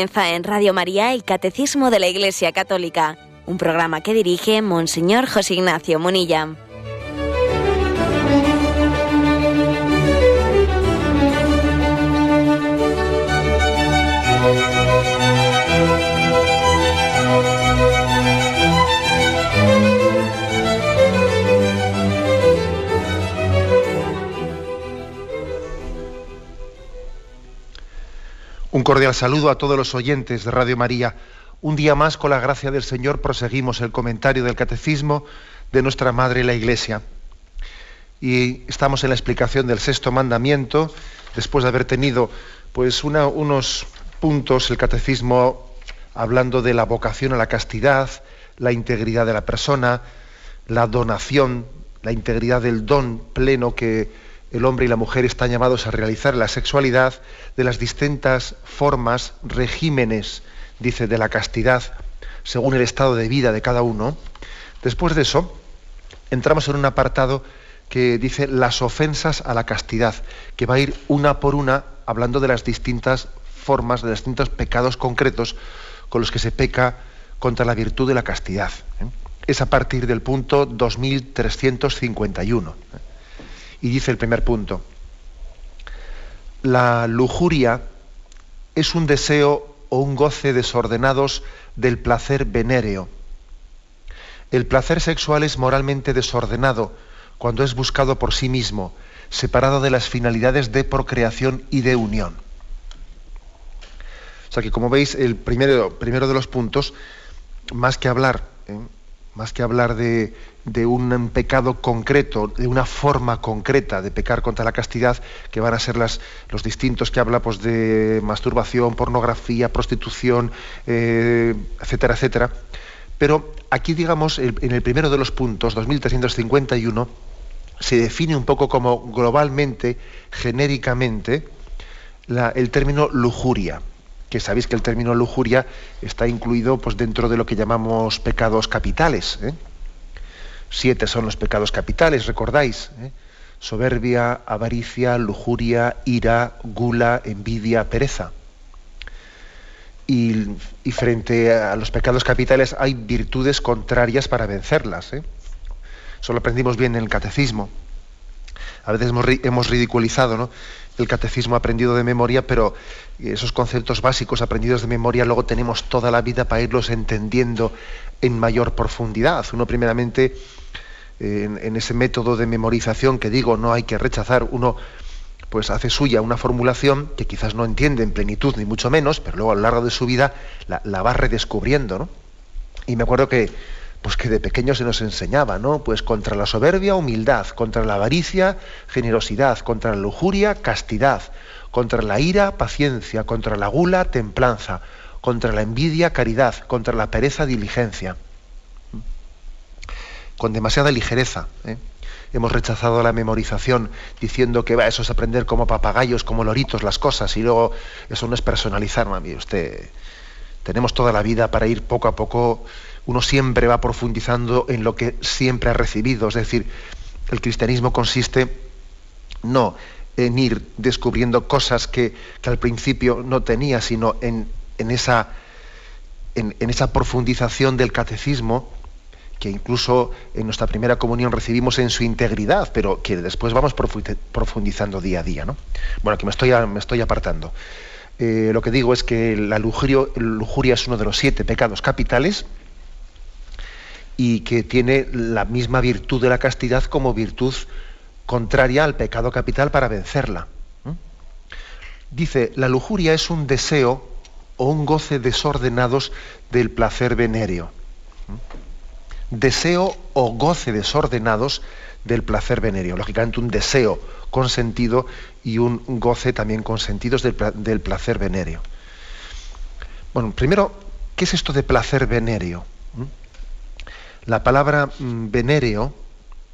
Comienza en Radio María el Catecismo de la Iglesia Católica, un programa que dirige Monseñor José Ignacio Munilla. Un cordial saludo a todos los oyentes de Radio María. Un día más, con la gracia del Señor, proseguimos el comentario del Catecismo de nuestra Madre la Iglesia. Y estamos en la explicación del sexto mandamiento, después de haber tenido pues unos puntos, el Catecismo hablando de la vocación a la castidad, la integridad de la persona, la donación, la integridad del don pleno que el hombre y la mujer están llamados a realizar la sexualidad de las distintas formas, regímenes, dice, de la castidad, según el estado de vida de cada uno. Después de eso, entramos en un apartado que dice las ofensas a la castidad, que va a ir una por una hablando de las distintas formas, de los distintos pecados concretos con los que se peca contra la virtud de la castidad. ¿eh? Es a partir del punto 2351. Y dice el primer punto, la lujuria es un deseo o un goce desordenados del placer venéreo. El placer sexual es moralmente desordenado cuando es buscado por sí mismo, separado de las finalidades de procreación y de unión. O sea que como veis, el primero, primero de los puntos, más que hablar, ¿eh? más que hablar de, de un pecado concreto, de una forma concreta de pecar contra la castidad, que van a ser los distintos que habla pues, de masturbación, pornografía, prostitución, eh, etcétera, etcétera. Pero aquí, digamos, en el primero de los puntos, 2351, se define un poco como globalmente, genéricamente, el término lujuria que sabéis que el término lujuria está incluido pues, dentro de lo que llamamos pecados capitales. ¿eh? Siete son los pecados capitales, recordáis. ¿eh? Soberbia, avaricia, lujuria, ira, gula, envidia, pereza. Y, frente a los pecados capitales hay virtudes contrarias para vencerlas. ¿eh? Eso lo aprendimos bien en el catecismo. A veces hemos, ridiculizado el catecismo aprendido de memoria, pero esos conceptos básicos aprendidos de memoria luego tenemos toda la vida para irlos entendiendo en mayor profundidad. Uno primeramente en, ese método de memorización que digo no hay que rechazar, uno pues hace suya una formulación que quizás no entiende en plenitud ni mucho menos, pero luego a lo largo de su vida la, va redescubriendo, ¿no? Y me acuerdo que, pues que de pequeño se nos enseñaba, ¿no? Pues contra la soberbia, humildad, contra la avaricia, generosidad, contra la lujuria, castidad, contra la ira, paciencia, contra la gula, templanza, contra la envidia, caridad, contra la pereza, diligencia con demasiada ligereza. ¿eh? Hemos rechazado la memorización diciendo que va, eso es aprender como papagayos, como loritos las cosas, y luego eso no es personalizar, mami. Usted, tenemos toda la vida para ir poco a poco, uno siempre va profundizando en lo que siempre ha recibido. Es decir, el cristianismo consiste no en ir descubriendo cosas que, al principio no tenía, sino en, esa, en esa profundización del catecismo que incluso en nuestra primera comunión recibimos en su integridad, pero que después vamos profundizando día a día. ¿no? Bueno, aquí me estoy, me estoy apartando. Eh, lo que digo es que la lujuria es uno de los siete pecados capitales y que tiene la misma virtud de la castidad como virtud contraria al pecado capital para vencerla. Dice, la lujuria es un deseo o un goce desordenados del placer venéreo deseo o goce desordenados del placer venéreo. Lógicamente un deseo consentido y un goce también consentidos del, del placer venéreo. Bueno, primero, ¿qué es esto de placer venéreo? La palabra mm, venéreo,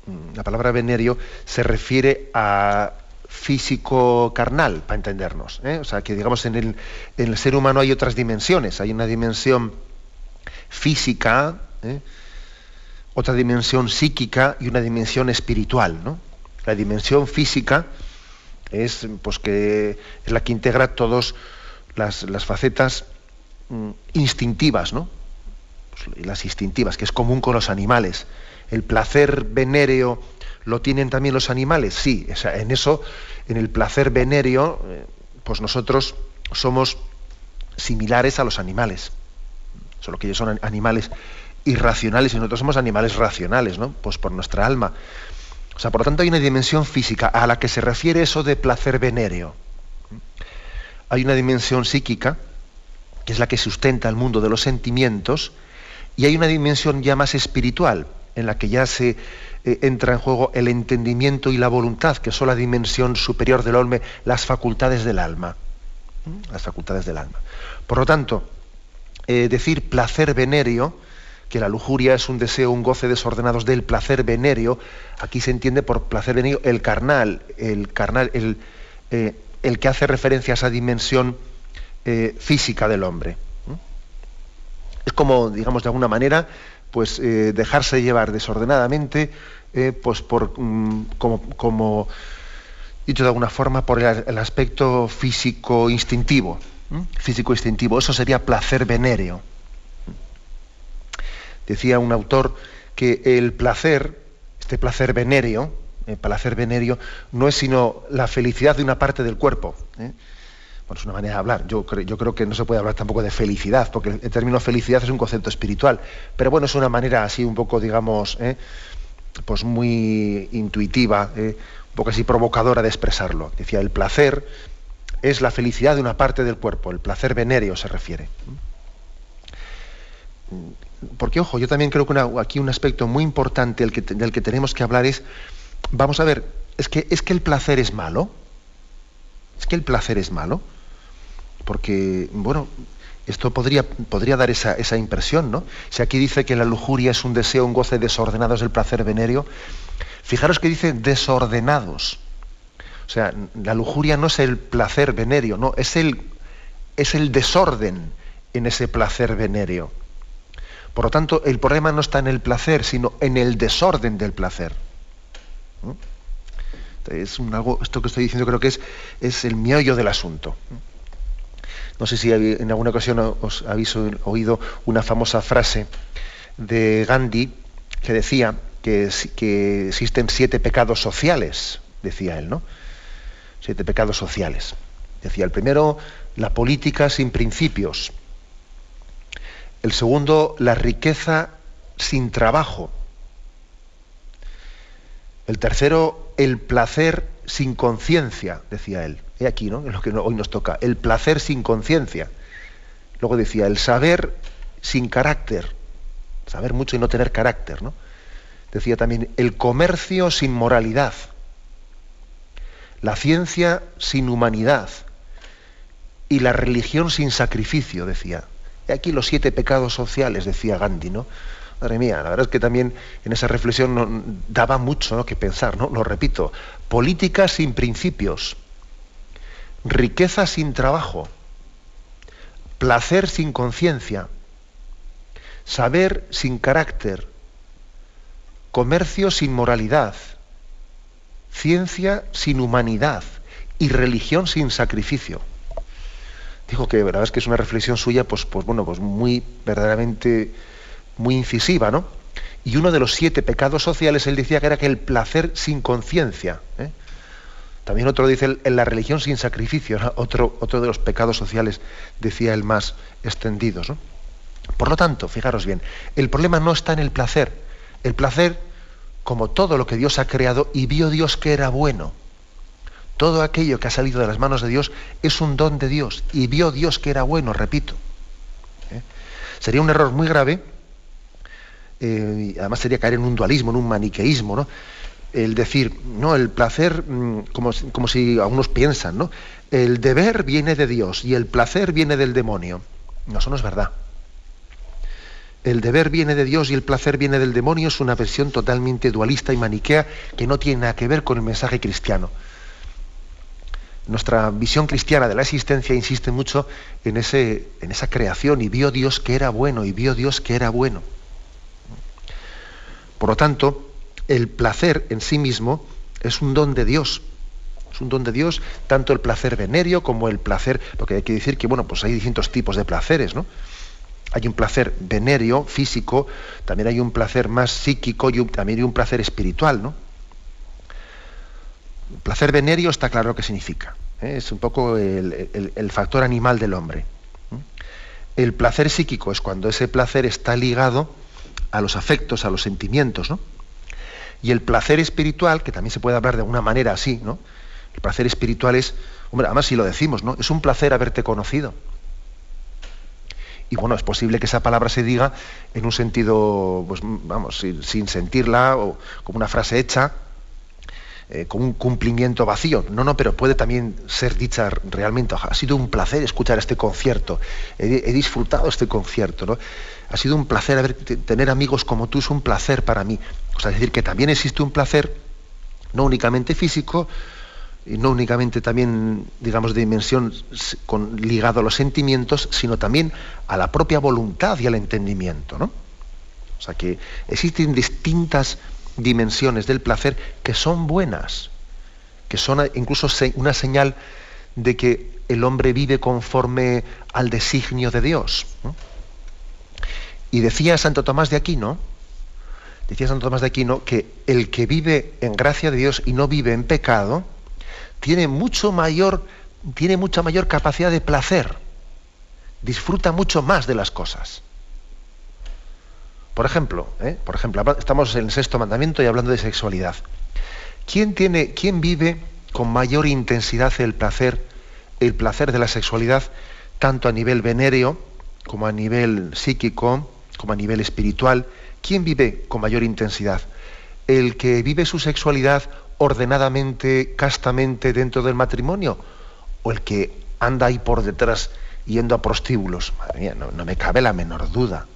mm, la palabra venéreo se refiere a físico carnal, para entendernos. ¿eh? O sea, que digamos en el, en el, ser humano hay otras dimensiones. Hay una dimensión física, ¿eh? otra dimensión psíquica y una dimensión espiritual. La dimensión física es, pues, que es la que integra todas las, facetas mm, instintivas, ¿no? Pues las instintivas, que es común con los animales. El placer venéreo lo tienen también los animales, sí. en eso, en el placer venéreo, eh, pues nosotros somos similares a los animales. Solo que ellos son animales irracionales y nosotros somos animales racionales, ¿no? Pues por nuestra alma. O sea, por lo tanto hay una dimensión física a la que se refiere eso de placer venéreo. Hay una dimensión psíquica, que es la que sustenta el mundo de los sentimientos, y hay una dimensión ya más espiritual, en la que ya se eh, entra en juego el entendimiento y la voluntad, que son la dimensión superior del alma, las facultades del alma. Las facultades del alma. Por lo tanto, eh, decir placer venéreo, que la lujuria es un deseo, un goce desordenados del placer venéreo, aquí se entiende por placer venéreo el carnal, el carnal, el, eh, el que hace referencia a esa dimensión física del hombre. Es como, digamos, de alguna manera, pues eh, dejarse llevar desordenadamente, eh, pues por mm, como, dicho de alguna forma, por el, aspecto físico instintivo. Físico instintivo. Eso sería placer venéreo. Decía un autor que el placer, este placer venéreo, el placer venéreo, no es sino la felicidad de una parte del cuerpo. Bueno, es una manera de hablar. Yo, creo que no se puede hablar tampoco de felicidad, porque el término felicidad es un concepto espiritual. Pero bueno, es una manera así un poco, digamos, ¿eh? pues muy intuitiva, ¿eh? un poco así provocadora de expresarlo. Decía, el placer es la felicidad de una parte del cuerpo, el placer venéreo se refiere. Porque, ojo, yo también creo que aquí un aspecto muy importante del que, del que tenemos que hablar es, vamos a ver, es que, es que el placer es malo. Es que el placer es malo porque, bueno, esto podría, podría dar esa, impresión, ¿no? Si aquí dice que la lujuria es un deseo, un goce desordenado, es el placer venéreo, fijaros que dice desordenados. O sea, la lujuria no es el placer venéreo, no, es el, es el desorden en ese placer venéreo. Por lo tanto, el problema no está en el placer, sino en el desorden del placer. Es un, algo, esto que estoy diciendo creo que es, es el miollo del asunto. No sé si en alguna ocasión os habéis oído una famosa frase de Gandhi que decía que, que existen siete pecados sociales, decía él, ¿no? Siete pecados sociales. Decía el primero, la política sin principios. El segundo, la riqueza sin trabajo. El tercero, el placer sin conciencia, decía él. He aquí, ¿no? Es lo que hoy nos toca. El placer sin conciencia. Luego decía, el saber sin carácter. Saber mucho y no tener carácter, ¿no? Decía también, el comercio sin moralidad. La ciencia sin humanidad. Y la religión sin sacrificio, decía. He aquí los siete pecados sociales, decía Gandhi, ¿no? Madre mía, la verdad es que también en esa reflexión daba mucho que pensar, ¿no? Lo repito, política sin principios, riqueza sin trabajo, placer sin conciencia, saber sin carácter, comercio sin moralidad, ciencia sin humanidad y religión sin sacrificio. Dijo que la verdad es que es una reflexión suya, pues, pues bueno, pues muy verdaderamente muy incisiva, ¿no? Y uno de los siete pecados sociales, él decía que era que el placer sin conciencia. ¿eh? También otro dice en la religión sin sacrificio, otro, otro de los pecados sociales, decía el más extendidos. Por lo tanto, fijaros bien, el problema no está en el placer. El placer, como todo lo que Dios ha creado, y vio Dios que era bueno. Todo aquello que ha salido de las manos de Dios es un don de Dios, y vio Dios que era bueno, repito. ¿eh? Sería un error muy grave, eh, además sería caer en un dualismo, en un maniqueísmo, ¿no? El decir, no, el placer, mm, como, como si algunos piensan, ¿no? El deber viene de Dios y el placer viene del demonio. No, eso no es verdad. El deber viene de Dios y el placer viene del demonio es una versión totalmente dualista y maniquea que no tiene nada que ver con el mensaje cristiano. Nuestra visión cristiana de la existencia insiste mucho en, ese, en esa creación y vio Dios que era bueno y vio Dios que era bueno. Por lo tanto, el placer en sí mismo es un don de Dios. Es un don de Dios, tanto el placer venerio como el placer, porque hay que decir que, bueno, pues hay distintos tipos de placeres, ¿no? Hay un placer venerio, físico, también hay un placer más psíquico y también hay un placer espiritual, ¿no? El placer venerio está claro lo que significa. ¿eh? Es un poco el, factor animal del hombre. El placer psíquico es cuando ese placer está ligado a los afectos, a los sentimientos, ¿no? Y el placer espiritual, que también se puede hablar de una manera así, ¿no? El placer espiritual es, hombre, además si lo decimos, ¿no? Es un placer haberte conocido. Y bueno, es posible que esa palabra se diga en un sentido, pues vamos, sin, sentirla o como una frase hecha, eh, con un cumplimiento vacío. No, no, pero puede también ser dicha realmente. Ha sido un placer escuchar este concierto. He, disfrutado este concierto. ¿no? Ha sido un placer tener amigos como tú, es un placer para mí. O sea, es decir, que también existe un placer, no únicamente físico, y no únicamente también, digamos, de dimensión con, ligado a los sentimientos, sino también a la propia voluntad y al entendimiento, ¿no? O sea que existen distintas dimensiones del placer que son buenas, que son incluso una señal de que el hombre vive conforme al designio de Dios. Y decía Santo Tomás de Aquino, decía Santo Tomás de Aquino, que el que vive en gracia de Dios y no vive en pecado, tiene mucho mayor, tiene mucha mayor capacidad de placer, disfruta mucho más de las cosas. Por ejemplo, ¿eh? por ejemplo, estamos en el sexto mandamiento y hablando de sexualidad. ¿Quién, tiene, ¿Quién vive con mayor intensidad el placer, el placer de la sexualidad, tanto a nivel venéreo como a nivel psíquico, como a nivel espiritual? ¿Quién vive con mayor intensidad? ¿El que vive su sexualidad ordenadamente, castamente dentro del matrimonio? ¿O el que anda ahí por detrás yendo a prostíbulos? Madre mía, no, me cabe la menor duda.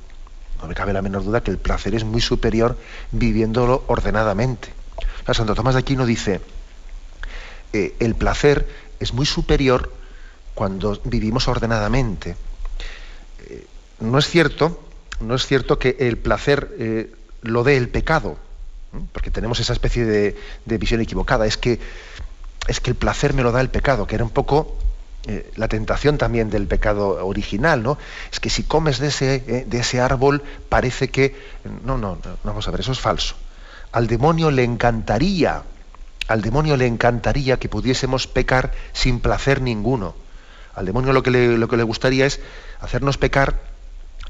No me cabe la menor duda que el placer es muy superior viviéndolo ordenadamente. Santo Tomás de Aquino dice, eh, el placer es muy superior cuando vivimos ordenadamente. Eh, no es cierto, no es cierto que el placer eh, lo dé el pecado porque tenemos esa especie de, visión equivocada, es que, es que el placer me lo da el pecado, que era un poco eh, la tentación también del pecado original, ¿no? Es que si comes de ese, eh, de ese árbol parece que... No, no, no, vamos a ver, eso es falso. Al demonio le encantaría, al demonio le encantaría que pudiésemos pecar sin placer ninguno. Al demonio lo que lo que le gustaría es hacernos pecar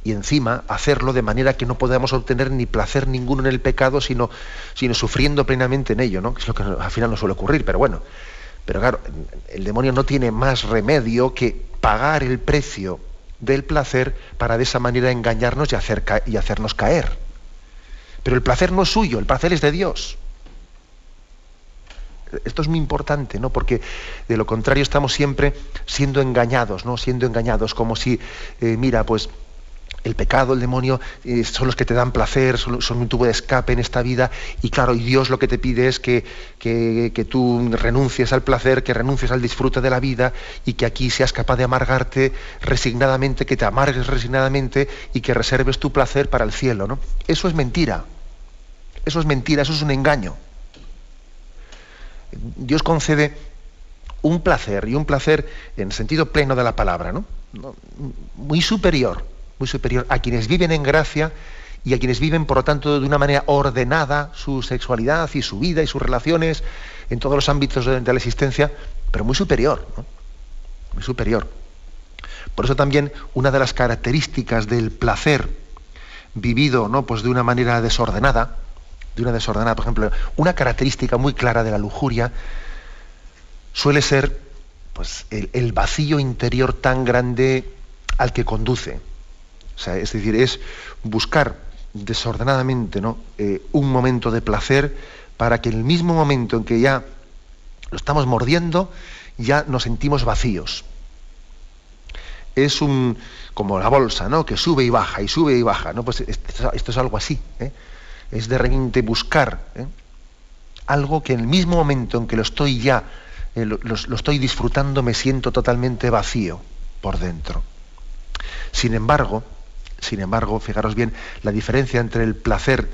y encima hacerlo de manera que no podamos obtener ni placer ninguno en el pecado, sino, sino sufriendo plenamente en ello, ¿no? Que es lo que al final no suele ocurrir, pero bueno. Pero claro, el demonio no tiene más remedio que pagar el precio del placer para de esa manera engañarnos y, hacer y hacernos caer. Pero el placer no es suyo, el placer es de Dios. Esto es muy importante, ¿no? Porque de lo contrario estamos siempre siendo engañados, ¿no? Siendo engañados, como si, eh, mira, pues el pecado, el demonio, eh, son los que te dan placer, son, un tubo de escape en esta vida, y claro, y Dios lo que te pide es que, que, tú renuncies al placer, que renuncies al disfrute de la vida, y que aquí seas capaz de amargarte resignadamente, que te amargues resignadamente y que reserves tu placer para el cielo. ¿no? Eso es mentira. Eso es mentira, eso es un engaño. Dios concede un placer, y un placer en sentido pleno de la palabra, ¿no? muy superior muy superior a quienes viven en gracia y a quienes viven, por lo tanto, de una manera ordenada su sexualidad y su vida y sus relaciones en todos los ámbitos de, la existencia, pero muy superior, muy superior. Por eso también una de las características del placer vivido ¿no? pues de una manera desordenada, de una desordenada, por ejemplo, una característica muy clara de la lujuria suele ser pues, el vacío interior tan grande al que conduce es decir, es buscar desordenadamente ¿no? Eh, un momento de placer para que en el mismo momento en que ya lo estamos mordiendo, ya nos sentimos vacíos. Es un como la bolsa, ¿no? Que sube y baja y sube y baja, ¿no? Pues esto, es algo así. ¿eh? Es de repente buscar ¿eh? algo que en el mismo momento en que lo estoy ya, lo estoy disfrutando, me siento totalmente vacío por dentro. Sin embargo, sin embargo, fijaros bien, la diferencia entre el placer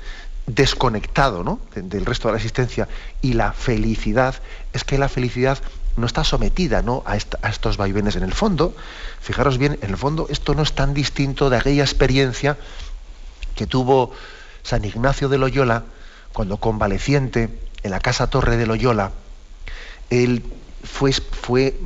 desconectado ¿no? del resto de la existencia y la felicidad es que la felicidad no está sometida ¿no? A, estos vaivenes. En el fondo, fijaros bien, en el fondo esto no es tan distinto de aquella experiencia que tuvo San Ignacio de Loyola cuando convaleciente en la casa Torre de Loyola, él fue, fue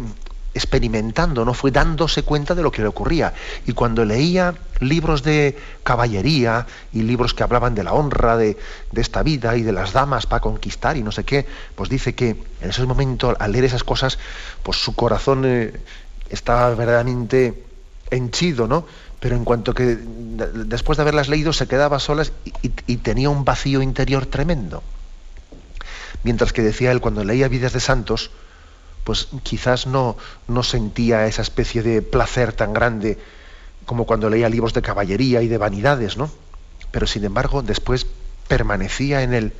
experimentando, no fue dándose cuenta de lo que le ocurría. Y cuando leía libros de caballería y libros que hablaban de la honra de, esta vida y de las damas para conquistar y no sé qué, pues dice que en esos momentos, al leer esas cosas, pues su corazón eh, estaba verdaderamente henchido, ¿no? Pero en cuanto que después de haberlas leído se quedaba solas y tenía un vacío interior tremendo. Mientras que decía él, cuando leía vidas de santos, pues quizás no, no sentía esa especie de placer tan grande como cuando leía libros de caballería y de vanidades, ¿no? Pero sin embargo, después permanecía en él,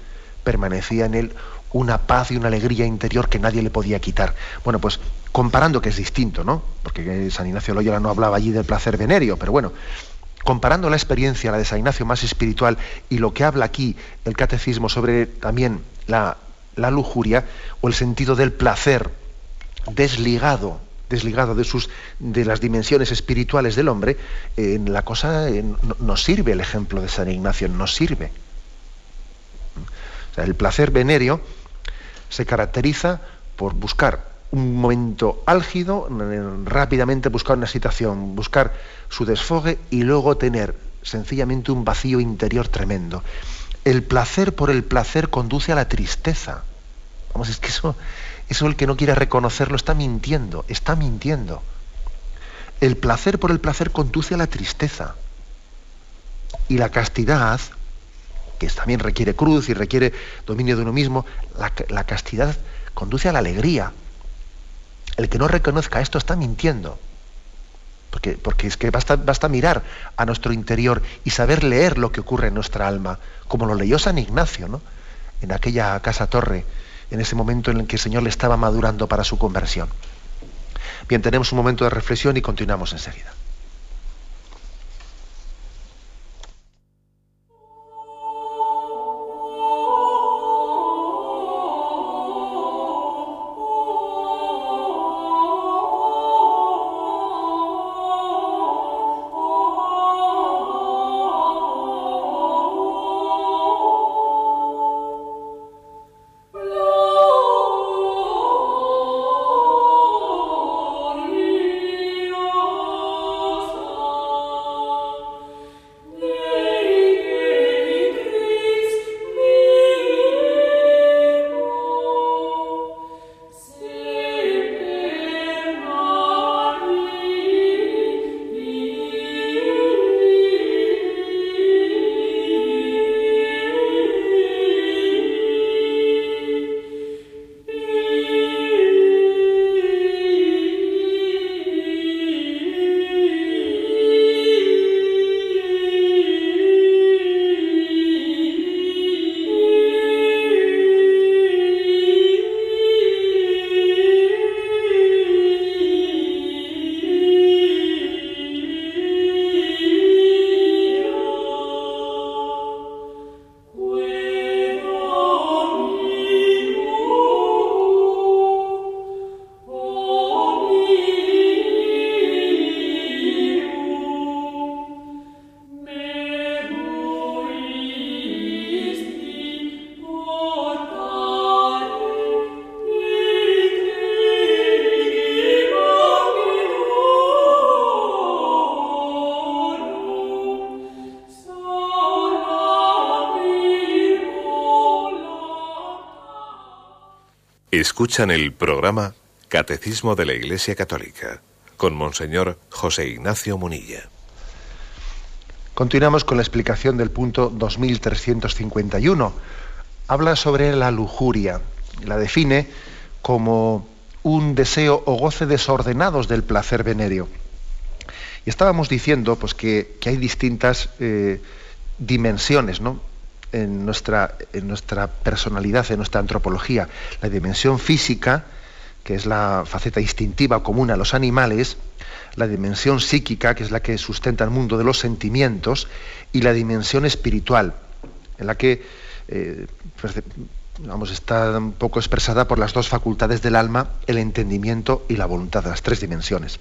permanecía en él una paz y una alegría interior que nadie le podía quitar. Bueno, pues comparando que es distinto, ¿no? Porque San Ignacio Loyola no hablaba allí del placer venerio, pero bueno, comparando la experiencia, la de San Ignacio más espiritual, y lo que habla aquí el catecismo sobre también la, la lujuria o el sentido del placer desligado, desligado de, sus, de las dimensiones espirituales del hombre, en la cosa nos sirve el ejemplo de San Ignacio, nos sirve. el placer venéreo se caracteriza por buscar un momento álgido, rápidamente buscar una situación, buscar su desfogue y luego tener sencillamente un vacío interior tremendo. El placer por el placer conduce a la tristeza. Vamos, es que eso, eso el que no quiere reconocerlo está mintiendo, está mintiendo. El placer por el placer conduce a la tristeza. Y la castidad, que también requiere cruz y requiere dominio de uno mismo, la, castidad conduce a la alegría. El que no reconozca esto está mintiendo. Porque, porque, es que basta, basta, mirar a nuestro interior y saber leer lo que ocurre en nuestra alma, como lo leyó San Ignacio, ¿no? En aquella casa torre, en ese momento en el que el Señor le estaba madurando para su conversión. Bien, tenemos un momento de reflexión y continuamos enseguida. Escuchan el programa Catecismo de la Iglesia Católica con Monseñor José Ignacio Munilla. Continuamos con la explicación del punto 2351. Habla sobre la lujuria. La define como un deseo o goce desordenados del placer venéreo. Y estábamos diciendo pues, que, hay distintas eh, dimensiones, ¿no? En nuestra, en nuestra personalidad, en nuestra antropología. La dimensión física, que es la faceta instintiva común a los animales, la dimensión psíquica, que es la que sustenta el mundo de los sentimientos, y la dimensión espiritual, en la que eh, pues, vamos, está un poco expresada por las dos facultades del alma, el entendimiento y la voluntad, las tres dimensiones.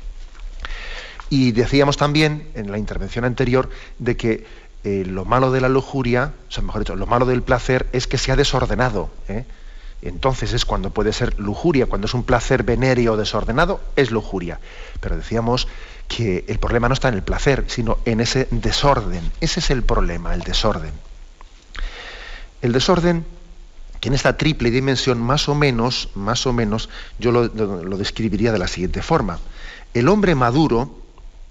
Y decíamos también en la intervención anterior de que eh, lo malo de la lujuria, o sea, mejor dicho, lo malo del placer es que se ha desordenado. ¿eh? Entonces es cuando puede ser lujuria, cuando es un placer venéreo desordenado, es lujuria. Pero decíamos que el problema no está en el placer, sino en ese desorden. Ese es el problema, el desorden. El desorden que en esta triple dimensión más o menos, más o menos, yo lo, describiría de la siguiente forma. El hombre maduro,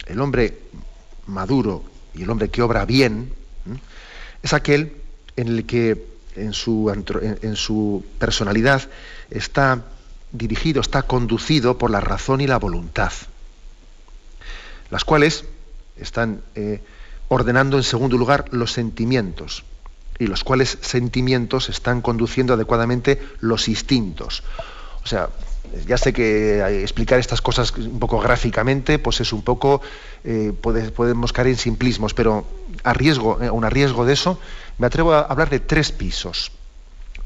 el hombre maduro y el hombre que obra bien, es aquel en el que en su, personalidad está dirigido, está conducido por la razón y la voluntad, las cuales están eh, ordenando en segundo lugar los sentimientos y los cuales sentimientos están conduciendo adecuadamente los instintos. O sea, ya sé que explicar estas cosas un poco gráficamente, pues es un poco, eh, podemos caer en simplismos, pero a riesgo, eh, un riesgo de eso, me atrevo a hablar de tres pisos.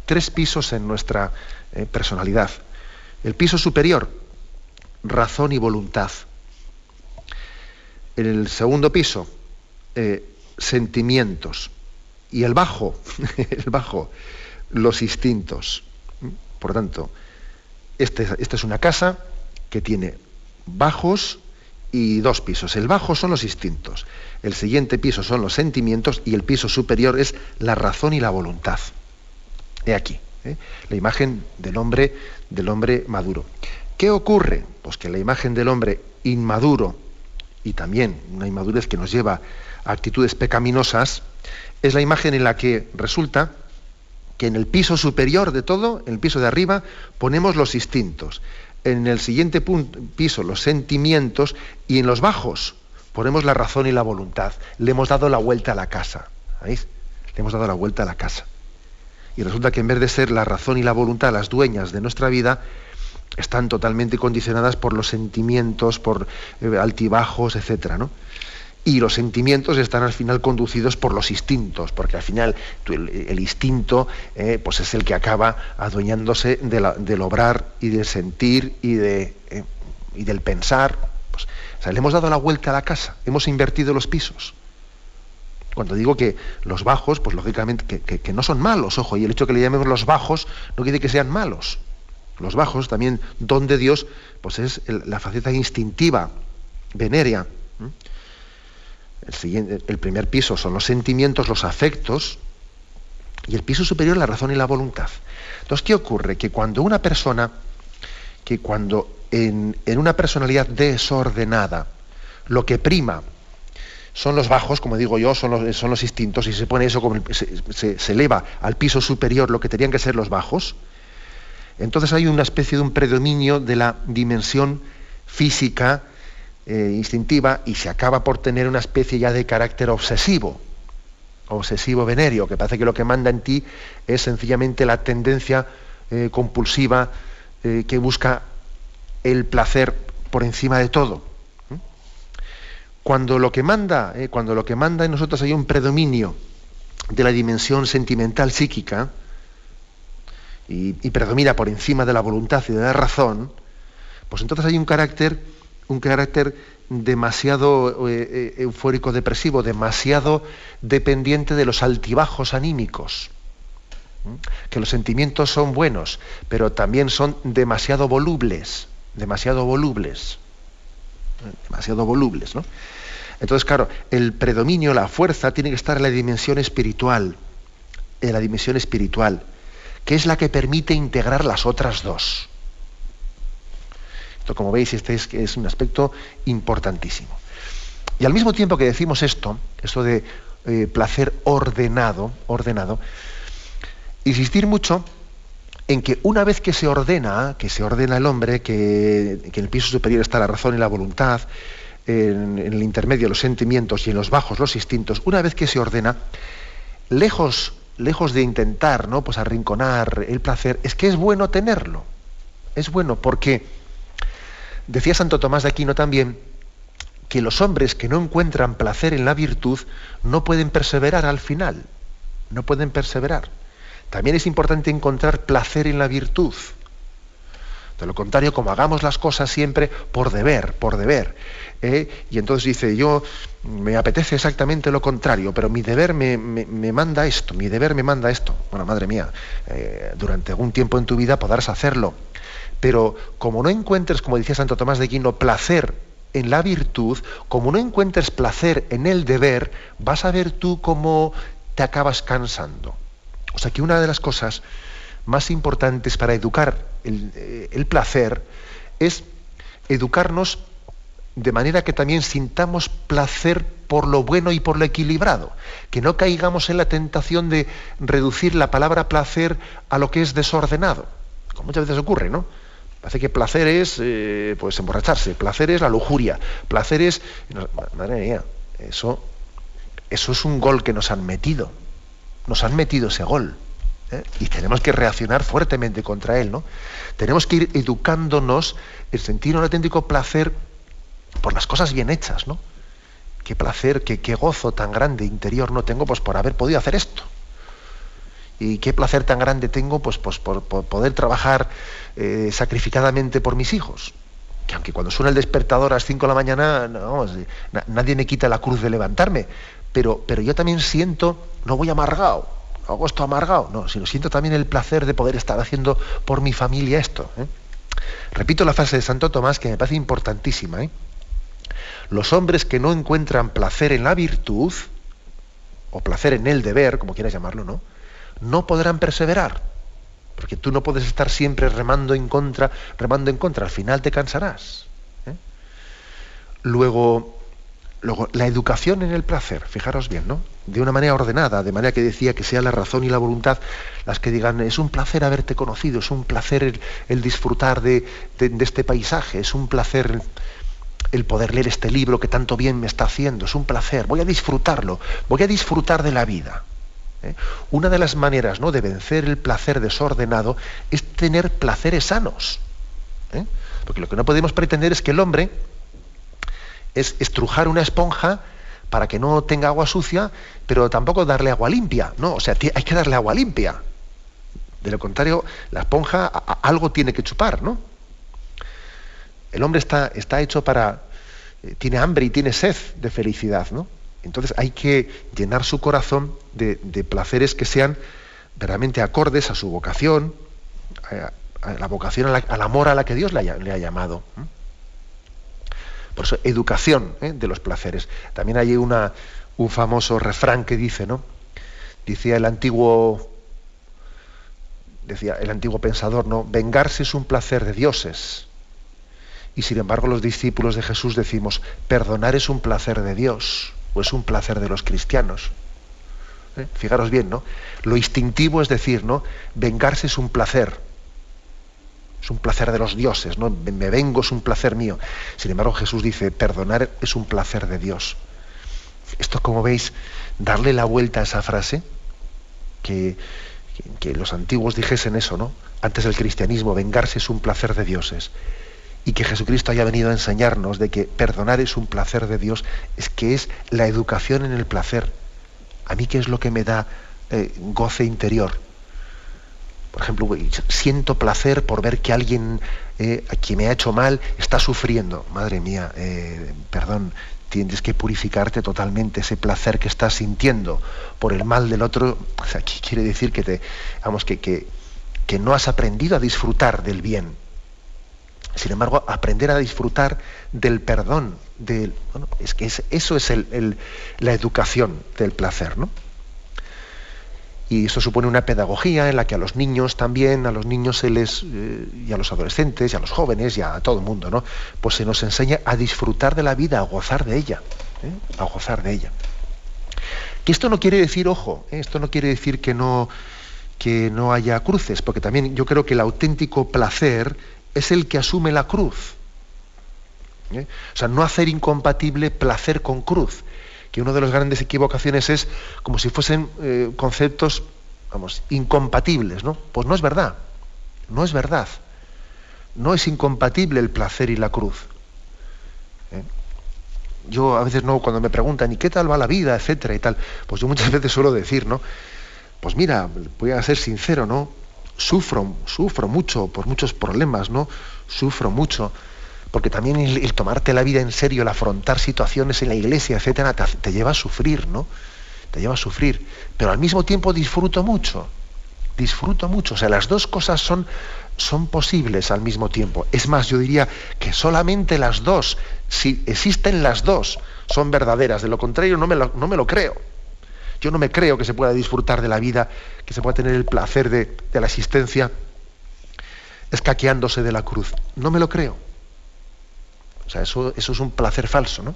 Tres pisos en nuestra eh, personalidad. El piso superior, razón y voluntad. El segundo piso, sentimientos y el bajo, el bajo, los instintos. Por tanto, este, esta es una casa que tiene bajos y dos pisos. El bajo son los instintos, el siguiente piso son los sentimientos y el piso superior es la razón y la voluntad. He aquí, ¿eh? la imagen del hombre, del hombre maduro. ¿Qué ocurre? Pues que la imagen del hombre inmaduro y también una inmadurez que nos lleva a actitudes pecaminosas, es la imagen en la que resulta que en el piso superior de todo, en el piso de arriba, ponemos los instintos, en el siguiente piso los sentimientos y en los bajos ponemos la razón y la voluntad. Le hemos dado la vuelta a la casa. ¿Veis? Le hemos dado la vuelta a la casa. Y resulta que en vez de ser la razón y la voluntad las dueñas de nuestra vida, están totalmente condicionadas por los sentimientos, por eh, altibajos, etcétera, ¿no? Y los sentimientos están al final conducidos por los instintos, porque al final el, instinto eh, pues es el que acaba adueñándose del obrar y del sentir y, de, eh, y del pensar. Pues, o sea, le hemos dado la vuelta a la casa, hemos invertido los pisos. Cuando digo que los bajos, pues lógicamente que, no son malos, ojo, y el hecho de que le llamemos los bajos no quiere que sean malos. Los bajos también, don de Dios, pues es la faceta instintiva, venérea. El, primer piso son los sentimientos, los afectos, y el piso superior la razón y la voluntad. Entonces, ¿qué ocurre? Que cuando una persona, que cuando en, una personalidad desordenada, lo que prima son los bajos, como digo yo, son los, son los instintos, y se pone eso como se, se, eleva al piso superior lo que tenían que ser los bajos, entonces hay una especie de un predominio de la dimensión física, eh, instintiva y se acaba por tener una especie ya de carácter obsesivo, obsesivo venerio, que parece que lo que manda en ti es sencillamente la tendencia eh, compulsiva eh, que busca el placer por encima de todo. Cuando lo que manda, cuando lo que manda en nosotros hay un predominio de la dimensión sentimental psíquica y, y predomina por encima de la voluntad y de la razón, pues entonces hay un carácter un carácter demasiado eh, eh, eufórico depresivo, demasiado dependiente de los altibajos anímicos. Que los sentimientos son buenos, pero también son demasiado volubles, demasiado volubles. Demasiado volubles, ¿no? Entonces, claro, el predominio, la fuerza, tiene que estar en la dimensión espiritual, en la dimensión espiritual, que es la que permite integrar las otras dos. Esto, como veis, este es, un aspecto importantísimo. Y al mismo tiempo que decimos esto, esto de eh, placer ordenado, ordenado, insistir mucho en que una vez que se ordena, que se ordena el hombre, que, en el piso superior está la razón y la voluntad, en, el intermedio los sentimientos y en los bajos los instintos, una vez que se ordena, lejos, lejos de intentar ¿no? pues arrinconar el placer, es que es bueno tenerlo. Es bueno porque Decía Santo Tomás de Aquino también que los hombres que no encuentran placer en la virtud no pueden perseverar al final. no pueden perseverar. También es importante encontrar placer en la virtud. De lo contrario, como hagamos las cosas siempre por deber, por deber. ¿eh? Y entonces dice, yo me apetece exactamente lo contrario, pero mi deber me, manda esto, mi deber me manda esto. Bueno, madre mía, eh, durante algún tiempo en tu vida podrás hacerlo. Pero como no encuentres, como decía Santo Tomás de Aquino, placer en la virtud, como no encuentres placer en el deber, vas a ver tú cómo te acabas cansando. O sea que una de las cosas más importantes para educar el, eh, el placer es educarnos de manera que también sintamos placer por lo bueno y por lo equilibrado, que no caigamos en la tentación de reducir la palabra placer a lo que es desordenado, como muchas veces ocurre, ¿no? Parece que placer es eh, pues emborracharse, placer es la lujuria, placer es. Madre mía, eso, eso es un gol que nos han metido. Nos han metido ese gol. ¿eh? Y tenemos que reaccionar fuertemente contra él, ¿no? Tenemos que ir educándonos el sentir un auténtico placer por las cosas bien hechas, ¿no? Qué placer, qué, qué gozo tan grande interior no tengo pues por haber podido hacer esto y qué placer tan grande tengo pues, pues por, poder trabajar eh, sacrificadamente por mis hijos. Que aunque cuando suena el despertador a las 5 de la mañana, nadie me quita la cruz de levantarme, pero, pero yo también siento, no voy amargado, no hago esto amargado, no, sino siento también el placer de poder estar haciendo por mi familia esto. ¿eh? Repito la frase de Santo Tomás que me parece importantísima. ¿eh? Los hombres que no encuentran placer en la virtud, o placer en el deber, como quieras llamarlo, ¿no? No podrán perseverar. Porque tú no puedes estar siempre remando en contra, remando en contra, al final te cansarás. ¿eh? Luego, luego, la educación en el placer, fijaros bien, ¿no? De una manera ordenada, de manera que decía que sea la razón y la voluntad las que digan, es un placer haberte conocido, es un placer el, disfrutar de, de, este paisaje, es un placer el poder leer este libro que tanto bien me está haciendo, es un placer, voy a disfrutarlo, voy a disfrutar de la vida. ¿Eh? Una de las maneras ¿no? de vencer el placer desordenado es tener placeres sanos. ¿eh? Porque lo que no podemos pretender es que el hombre es estrujar una esponja para que no tenga agua sucia, pero tampoco darle agua limpia. No, o sea, hay que darle agua limpia. De lo contrario, la esponja algo tiene que chupar, ¿no? El hombre está, está hecho para. Eh, tiene hambre y tiene sed de felicidad, ¿no? Entonces hay que llenar su corazón de, placeres que sean verdaderamente acordes a su vocación, a, la vocación, al amor a la que Dios le, ha llamado. Por eso, educación ¿eh? de los placeres. También hay un famoso refrán que dice, ¿no? Decía el antiguo, decía el antiguo pensador, ¿no? Vengarse es un placer de dioses. Y sin embargo, los discípulos de Jesús decimos, perdonar es un placer de Dios o es un placer de los cristianos. ¿Eh? Fijaros bien, ¿no? Lo instintivo es decir, ¿no? Vengarse es un placer. Es un placer de los dioses, ¿no? Me vengo es un placer mío. Sin embargo, Jesús dice, perdonar es un placer de Dios. Esto, como veis, darle la vuelta a esa frase, que, que los antiguos dijesen eso, ¿no? Antes del cristianismo, vengarse es un placer de dioses y que Jesucristo haya venido a enseñarnos de que perdonar es un placer de Dios, es que es la educación en el placer. A mí qué es lo que me da eh, goce interior. Por ejemplo, siento placer por ver que alguien eh, a quien me ha hecho mal está sufriendo. Madre mía, eh, perdón, tienes que purificarte totalmente ese placer que estás sintiendo por el mal del otro. O sea, aquí quiere decir que te, vamos, que, que, que no has aprendido a disfrutar del bien sin embargo, aprender a disfrutar del perdón, del, bueno, es que eso es la educación del placer, ¿no? Y eso supone una pedagogía en la que a los niños también, a los niños se les, eh, y a los adolescentes, y a los jóvenes, y a todo el mundo, ¿no? Pues se nos enseña a disfrutar de la vida, a gozar de ella, ¿eh? a gozar de ella. Que esto no quiere decir, ojo, ¿eh? esto no quiere decir que no, que no haya cruces, porque también yo creo que el auténtico placer es el que asume la cruz. ¿Eh? O sea, no hacer incompatible placer con cruz, que una de las grandes equivocaciones es como si fuesen eh, conceptos, vamos, incompatibles, ¿no? Pues no es verdad, no es verdad. No es incompatible el placer y la cruz. ¿Eh? Yo a veces no, cuando me preguntan, ¿y qué tal va la vida, etcétera y tal? Pues yo muchas veces suelo decir, ¿no? pues mira, voy a ser sincero, ¿no? Sufro, sufro mucho por muchos problemas, ¿no? Sufro mucho porque también el, tomarte la vida en serio, el afrontar situaciones en la iglesia, etcétera, te, lleva a sufrir, ¿no? Te lleva a sufrir. Pero al mismo tiempo disfruto mucho. Disfruto mucho. O sea, las dos cosas son, son posibles al mismo tiempo. Es más, yo diría que solamente las dos, si existen las dos, son verdaderas. De lo contrario, no me no me lo creo. Yo no me creo que se pueda disfrutar de la vida, que se pueda tener el placer de, de la existencia escaqueándose de la cruz. No me lo creo. O sea, eso, eso es un placer falso, ¿no?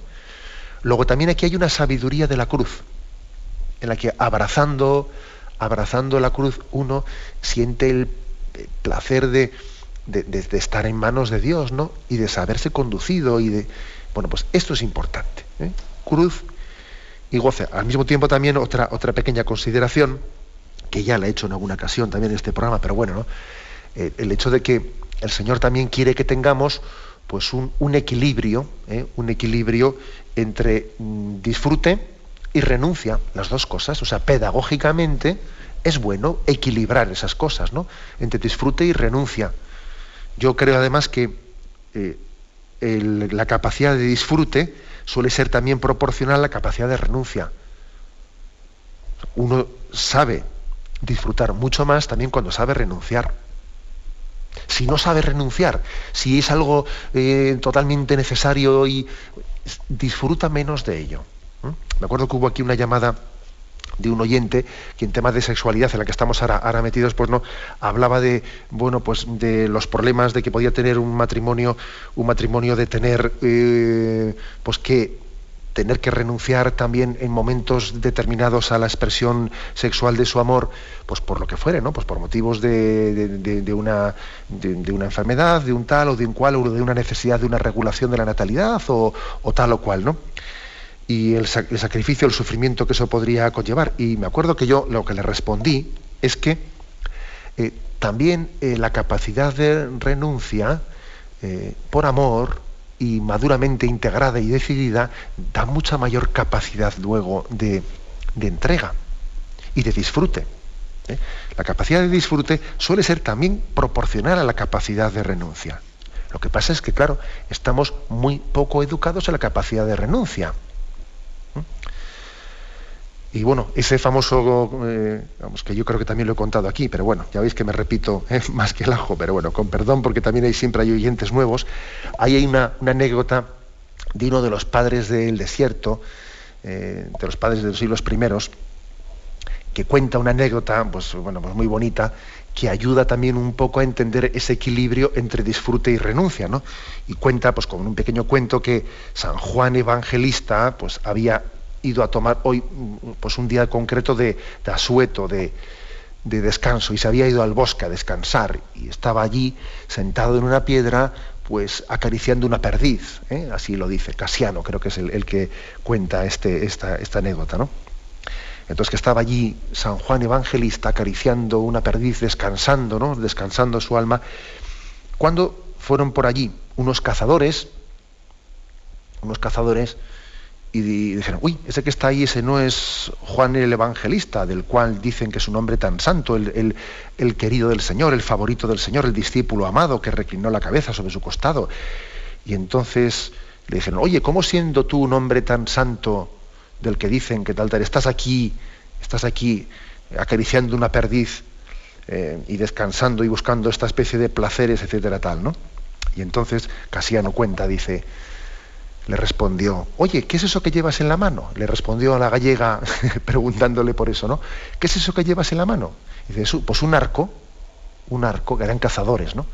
Luego también aquí hay una sabiduría de la cruz, en la que abrazando, abrazando la cruz uno siente el placer de, estar en manos de Dios, ¿no? Y de saberse conducido y de. Bueno, pues esto es importante. ¿eh? Cruz y goce. Al mismo tiempo también otra, otra pequeña consideración, que ya la he hecho en alguna ocasión también en este programa, pero bueno, ¿no? Eh, el hecho de que el Señor también quiere que tengamos pues un, equilibrio, ¿eh? un equilibrio entre mm, disfrute y renuncia, las dos cosas. O sea, pedagógicamente es bueno equilibrar esas cosas, ¿no? Entre disfrute y renuncia. Yo creo además que eh, la capacidad de disfrute suele ser también proporcional a la capacidad de renuncia. Uno sabe disfrutar mucho más también cuando sabe renunciar si no sabe renunciar, si es algo eh, totalmente necesario y disfruta menos de ello. Me acuerdo que hubo aquí una llamada de un oyente que en temas de sexualidad en la que estamos ahora, metidos pues no hablaba de bueno pues de los problemas de que podía tener un matrimonio un matrimonio de tener eh, pues que tener que renunciar también en momentos determinados a la expresión sexual de su amor, pues por lo que fuere, ¿no? Pues por motivos de, una, de, una enfermedad, de un tal o de un cual, o de una necesidad de una regulación de la natalidad o, tal o cual, ¿no? Y el, sacrificio, el sufrimiento que eso podría conllevar. Y me acuerdo que yo lo que le respondí es que eh, también eh, la capacidad de renuncia eh, por amor, y maduramente integrada y decidida, da mucha mayor capacidad luego de, entrega y de disfrute. La capacidad de disfrute suele ser también proporcional a la capacidad de renuncia. Lo que pasa es que, claro, estamos muy poco educados en la capacidad de renuncia. Y bueno, ese famoso, eh, vamos, que yo creo que también lo he contado aquí, pero bueno, ya veis que me repito eh, más que el ajo, pero bueno, con perdón porque también hay, siempre hay oyentes nuevos. Ahí hay una, anécdota de uno de los padres del desierto, eh, de los padres de los siglos primeros, que cuenta una anécdota, pues bueno, pues muy bonita, que ayuda también un poco a entender ese equilibrio entre disfrute y renuncia, ¿no? Y cuenta, pues con un pequeño cuento que San Juan Evangelista, pues había ido a tomar hoy pues un día concreto de, asueto, de, descanso, y se había ido al bosque a descansar, y estaba allí sentado en una piedra, pues acariciando una perdiz, ¿eh? así lo dice Casiano, creo que es el, que cuenta este, esta, esta anécdota, ¿no? Entonces que estaba allí San Juan Evangelista acariciando una perdiz, descansando, ¿no? Descansando su alma, cuando fueron por allí unos cazadores, unos cazadores, y dijeron, uy, ese que está ahí, ese no es Juan el Evangelista, del cual dicen que es un hombre tan santo, el, el, querido del Señor, el favorito del Señor, el discípulo amado que reclinó la cabeza sobre su costado. Y entonces le dijeron, oye, ¿cómo siendo tú un hombre tan santo del que dicen que tal tal, estás aquí, estás aquí acariciando una perdiz eh, y descansando y buscando esta especie de placeres, etcétera, tal, ¿no? Y entonces Casiano cuenta, dice, le respondió, oye, ¿qué es eso que llevas en la mano? Le respondió a la gallega preguntándole por eso, ¿no? ¿Qué es eso que llevas en la mano? Y dice, pues un arco, un arco, que eran cazadores, ¿no?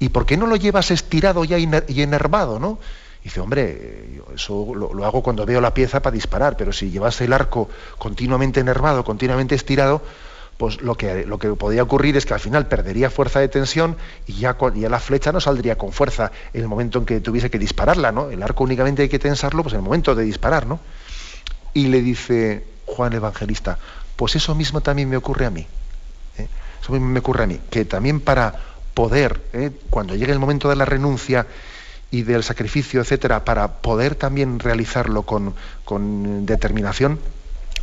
¿Y por qué no lo llevas estirado ya y enervado, ¿no? Dice, hombre, eso lo, lo, hago cuando veo la pieza para disparar, pero si llevas el arco continuamente enervado, continuamente estirado, pues lo que, lo que podría ocurrir es que al final perdería fuerza de tensión y ya, ya, la flecha no saldría con fuerza en el momento en que tuviese que dispararla, ¿no? El arco únicamente hay que tensarlo pues en el momento de disparar, ¿no? Y le dice Juan Evangelista, pues eso mismo también me ocurre a mí. ¿eh? Eso mismo me ocurre a mí, que también para poder, ¿eh? cuando llegue el momento de la renuncia y del sacrificio, etcétera, para poder también realizarlo con, con determinación,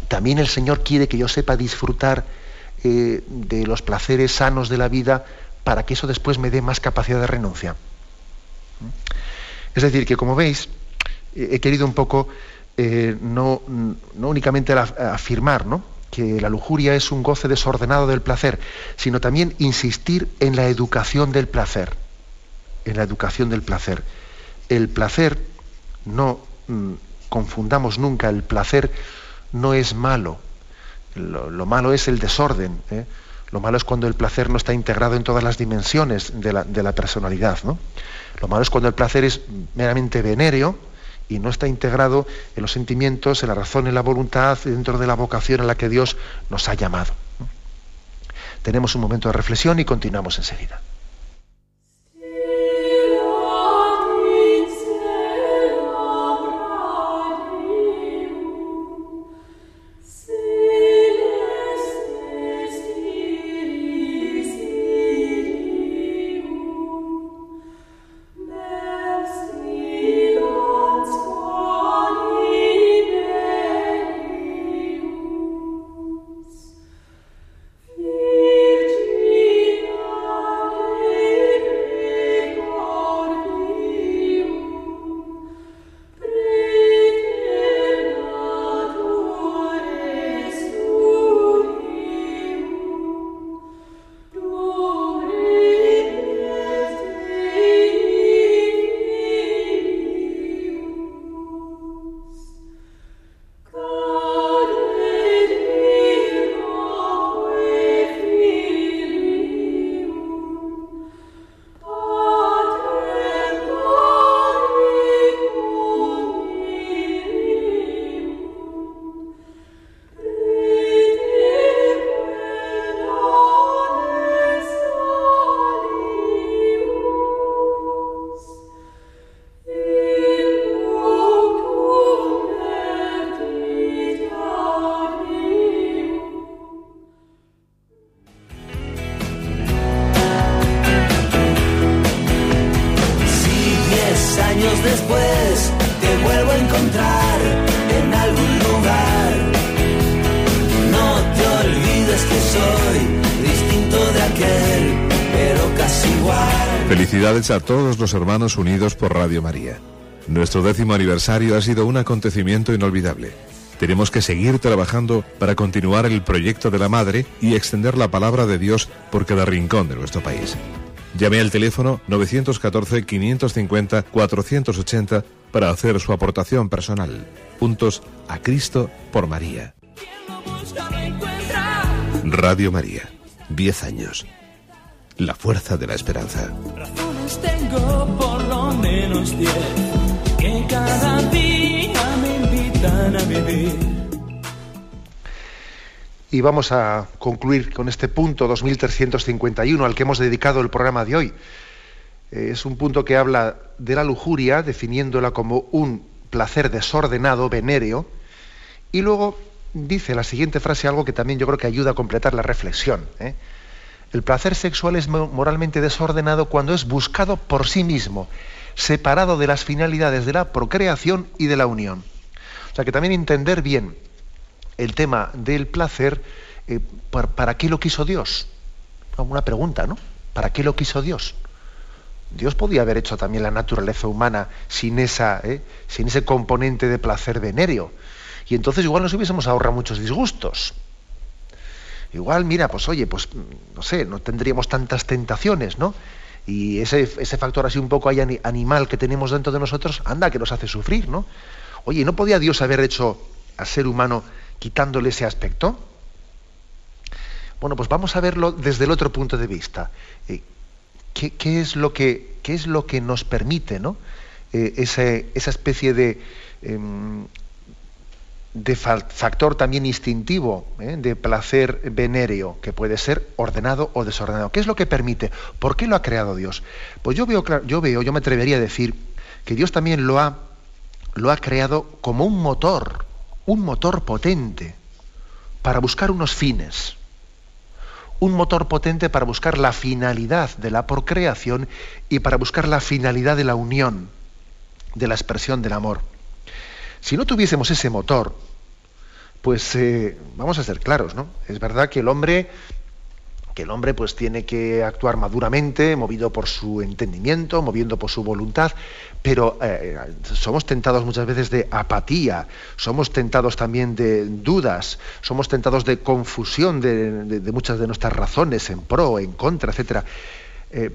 también el Señor quiere que yo sepa disfrutar eh, de los placeres sanos de la vida para que eso después me dé más capacidad de renuncia. Es decir, que como veis, he querido un poco eh, no, no, únicamente afirmar que la lujuria es un goce desordenado del placer, sino también insistir en la educación del placer. En la educación del placer. El placer, no mm, confundamos nunca, el placer no es malo. Lo, malo es el desorden. ¿eh? Lo malo es cuando el placer no está integrado en todas las dimensiones de la, personalidad. ¿no? Lo malo es cuando el placer es meramente venéreo y no está integrado en los sentimientos, en la razón, en la voluntad, dentro de la vocación a la que Dios nos ha llamado. Tenemos un momento de reflexión y continuamos enseguida. Los hermanos unidos por Radio María. Nuestro décimo aniversario ha sido un acontecimiento inolvidable. Tenemos que seguir trabajando para continuar el proyecto de la Madre y extender la palabra de Dios por cada rincón de nuestro país. Llame al teléfono 914-550-480 para hacer su aportación personal. Juntos a Cristo por María. Radio María. 10 años. La fuerza de la esperanza tengo por lo menos que cada día me invitan a vivir. Y vamos a concluir con este punto 2351 al que hemos dedicado el programa de hoy. Eh, es un punto que habla de la lujuria, definiéndola como un placer desordenado, venéreo, y luego dice la siguiente frase algo que también yo creo que ayuda a completar la reflexión. ¿eh? El placer sexual es moralmente desordenado cuando es buscado por sí mismo, separado de las finalidades de la procreación y de la unión. O sea que también entender bien el tema del placer, eh, ¿para, qué lo quiso Dios? Una pregunta, ¿no? ¿Para qué lo quiso Dios? Dios podía haber hecho también la naturaleza humana sin, esa, ¿eh? sin ese componente de placer venéreo. Y entonces igual nos hubiésemos ahorrado muchos disgustos. Igual, mira, pues oye, pues no sé, no tendríamos tantas tentaciones, ¿no? Y ese, ese factor así un poco animal que tenemos dentro de nosotros, anda, que nos hace sufrir, ¿no? Oye, ¿no podía Dios haber hecho al ser humano quitándole ese aspecto? Bueno, pues vamos a verlo desde el otro punto de vista. Eh, ¿qué, es lo que, ¿Qué es lo que nos permite ¿no? Eh, esa especie de, em, de factor también instintivo, ¿eh? de placer venéreo, que puede ser ordenado o desordenado. ¿Qué es lo que permite? ¿Por qué lo ha creado Dios? Pues yo veo, yo veo, yo me atrevería a decir que Dios también lo ha, lo ha creado como un motor, un motor potente para buscar unos fines. Un motor potente para buscar la finalidad de la procreación y para buscar la finalidad de la unión, de la expresión del amor. Si no tuviésemos ese motor, pues eh, vamos a ser claros, ¿no? Es verdad que el hombre que el hombre pues tiene que actuar maduramente, movido por su entendimiento, moviendo por su voluntad, pero eh, somos tentados muchas veces de apatía, somos tentados también de dudas, somos tentados de confusión de, muchas de nuestras razones en pro, en contra, etc. Eh,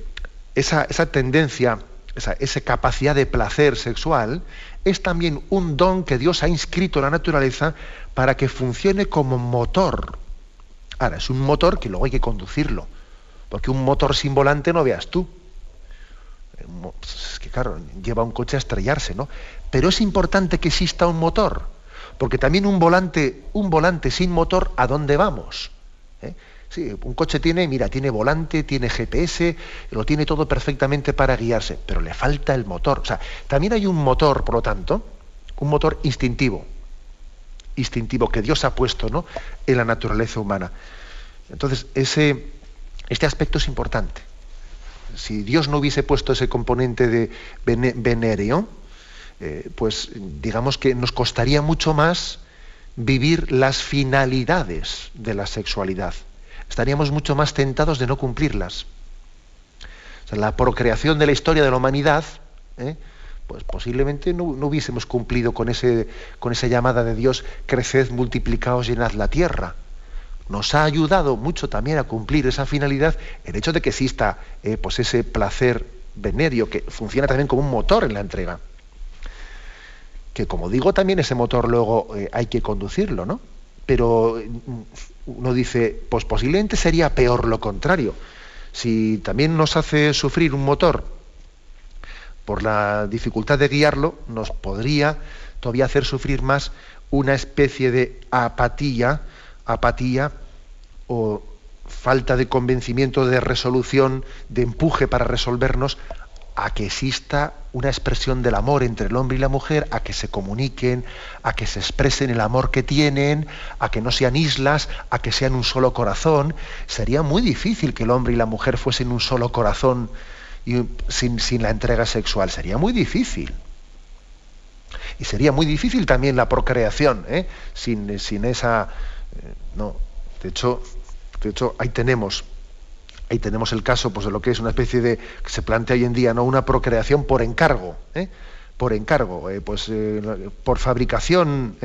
esa, tendencia, esa, esa capacidad de placer sexual, es también un don que Dios ha inscrito en la naturaleza para que funcione como motor Ahora, es un motor que luego hay que conducirlo, porque un motor sin volante no veas tú. Es que claro, lleva un coche a estrellarse, ¿no? Pero es importante que exista un motor, porque también un volante, un volante sin motor, ¿a dónde vamos? ¿Eh? Sí, un coche tiene, mira, tiene volante, tiene GPS, lo tiene todo perfectamente para guiarse, pero le falta el motor. O sea, también hay un motor, por lo tanto, un motor instintivo, instintivo que Dios ha puesto ¿no? en la naturaleza humana. Entonces, ese, este aspecto es importante. Si Dios no hubiese puesto ese componente de venéreo, eh, pues digamos que nos costaría mucho más vivir las finalidades de la sexualidad. Estaríamos mucho más tentados de no cumplirlas. la procreación de la historia de la humanidad, ¿eh? pues posiblemente no, hubiésemos cumplido con, ese, con esa llamada de Dios, creced, multiplicaos, llenad la tierra. Nos ha ayudado mucho también a cumplir esa finalidad el hecho de que exista eh, pues ese placer venerio que funciona también como un motor en la entrega. Que como digo, también ese motor luego eh, hay que conducirlo, ¿no? Pero mm, uno dice, pues posiblemente sería peor lo contrario. Si también nos hace sufrir un motor por la dificultad de guiarlo, nos podría todavía hacer sufrir más una especie de apatía, apatía o falta de convencimiento, de resolución, de empuje para resolvernos a que exista una expresión del amor entre el hombre y la mujer, a que se comuniquen, a que se expresen el amor que tienen, a que no sean islas, a que sean un solo corazón. Sería muy difícil que el hombre y la mujer fuesen un solo corazón y sin, sin la entrega sexual. Sería muy difícil. Y sería muy difícil también la procreación, ¿eh? sin, sin, esa... Eh, no, de hecho, de hecho, ahí tenemos, ahí tenemos el caso pues, de lo que es una especie de, que se plantea hoy en día, ¿no? Una procreación por encargo, ¿eh? por encargo, pues por fabricación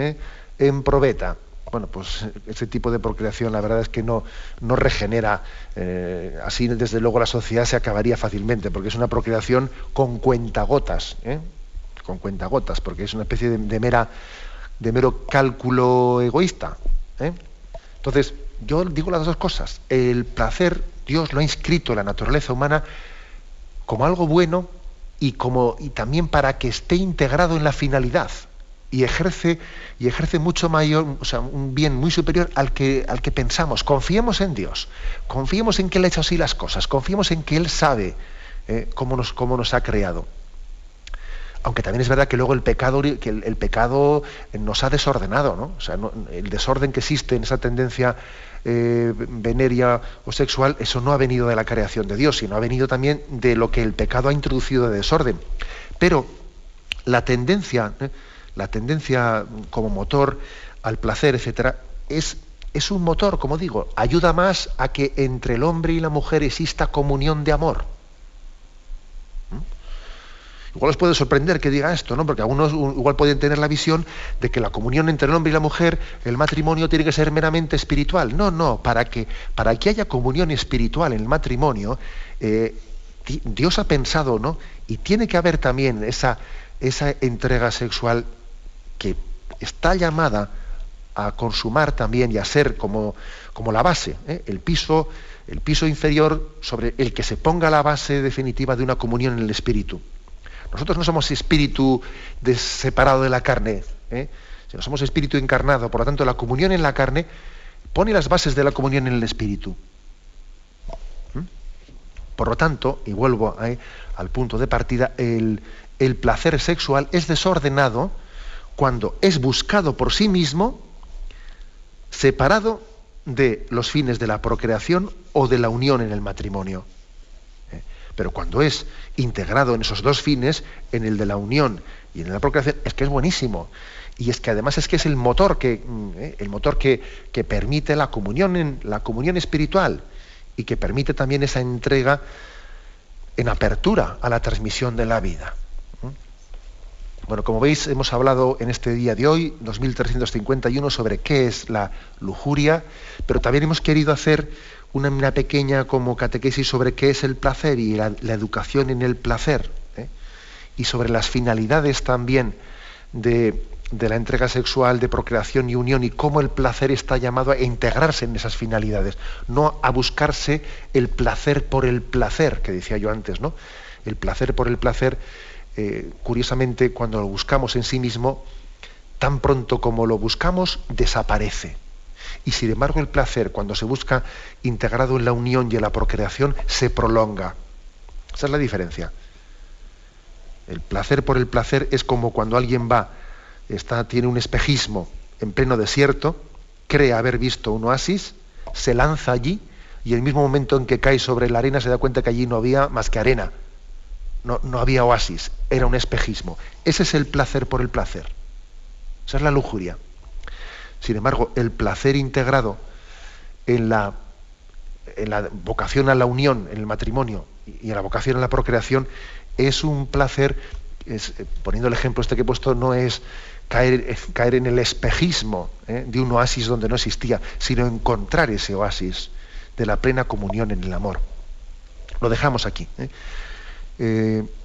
en probeta bueno, pues ese tipo de procreación la verdad es que no, no regenera, eh, así desde luego la sociedad se acabaría fácilmente, porque es una procreación con cuentagotas, ¿eh? con cuentagotas, porque es una especie de, mera, de mero cálculo egoísta. ¿eh? Entonces, yo digo las dos cosas. El placer, Dios lo ha inscrito en la naturaleza humana como algo bueno y, como, y también para que esté integrado en la finalidad y ejerce, y ejerce mucho mayor, o sea, un bien muy superior al que, al que pensamos. Confiemos en Dios, confiemos en que Él ha hecho así las cosas, confiemos en que Él sabe eh, cómo, nos, cómo nos ha creado. Aunque también es verdad que luego el pecado, que el, pecado nos ha desordenado, ¿no? O sea, el desorden que existe en esa tendencia eh, veneria o sexual, eso no ha venido de la creación de Dios, sino ha venido también de lo que el pecado ha introducido de desorden. Pero la tendencia, ¿eh? la tendencia como motor al placer, etcétera, es, es un motor, como digo, ayuda más a que entre el hombre y la mujer exista comunión de amor. Igual os puede sorprender que diga esto, ¿no? Porque algunos igual pueden tener la visión de que la comunión entre el hombre y la mujer, el matrimonio tiene que ser meramente espiritual. No, no, para que, para que haya comunión espiritual en el matrimonio, eh, Dios ha pensado, ¿no? Y tiene que haber también esa, esa entrega sexual que está llamada a consumar también y a ser como, como la base, ¿eh? el, piso, el piso inferior sobre el que se ponga la base definitiva de una comunión en el espíritu. Nosotros no somos espíritu separado de la carne, ¿eh? sino somos espíritu encarnado. Por lo tanto, la comunión en la carne pone las bases de la comunión en el espíritu. ¿Mm? Por lo tanto, y vuelvo ¿eh? al punto de partida, el, el placer sexual es desordenado cuando es buscado por sí mismo, separado de los fines de la procreación o de la unión en el matrimonio. Pero cuando es integrado en esos dos fines, en el de la unión y en la procreación, es que es buenísimo. Y es que además es que es el motor que, mm, ¿eh? el motor que, que, permite la comunión, en, la comunión espiritual y que permite también esa entrega en apertura a la transmisión de la vida. Bueno, como veis, hemos hablado en este día de hoy, 2351, sobre qué es la lujuria, pero también hemos querido hacer una, pequeña como catequesis sobre qué es el placer y la, educación en el placer, ¿eh? y sobre las finalidades también de, de la entrega sexual, de procreación y unión, y cómo el placer está llamado a integrarse en esas finalidades, no a buscarse el placer por el placer, que decía yo antes, ¿no? El placer por el placer eh, curiosamente, cuando lo buscamos en sí mismo, tan pronto como lo buscamos, desaparece. Y sin embargo, el placer, cuando se busca integrado en la unión y en la procreación, se prolonga. Esa es la diferencia. El placer por el placer es como cuando alguien va, está, tiene un espejismo en pleno desierto, cree haber visto un oasis, se lanza allí y el mismo momento en que cae sobre la arena se da cuenta que allí no había más que arena no, había oasis, era un espejismo. Ese es el placer por el placer. Esa es la lujuria. Sin embargo, el placer integrado en la, vocación a la unión, en el matrimonio y en la vocación a la procreación, es un placer, eh, poniendo el ejemplo este que he puesto, no es caer, eh, en el espejismo eh, de un oasis donde no existía, sino encontrar ese oasis de la plena comunión en el amor. Lo dejamos aquí.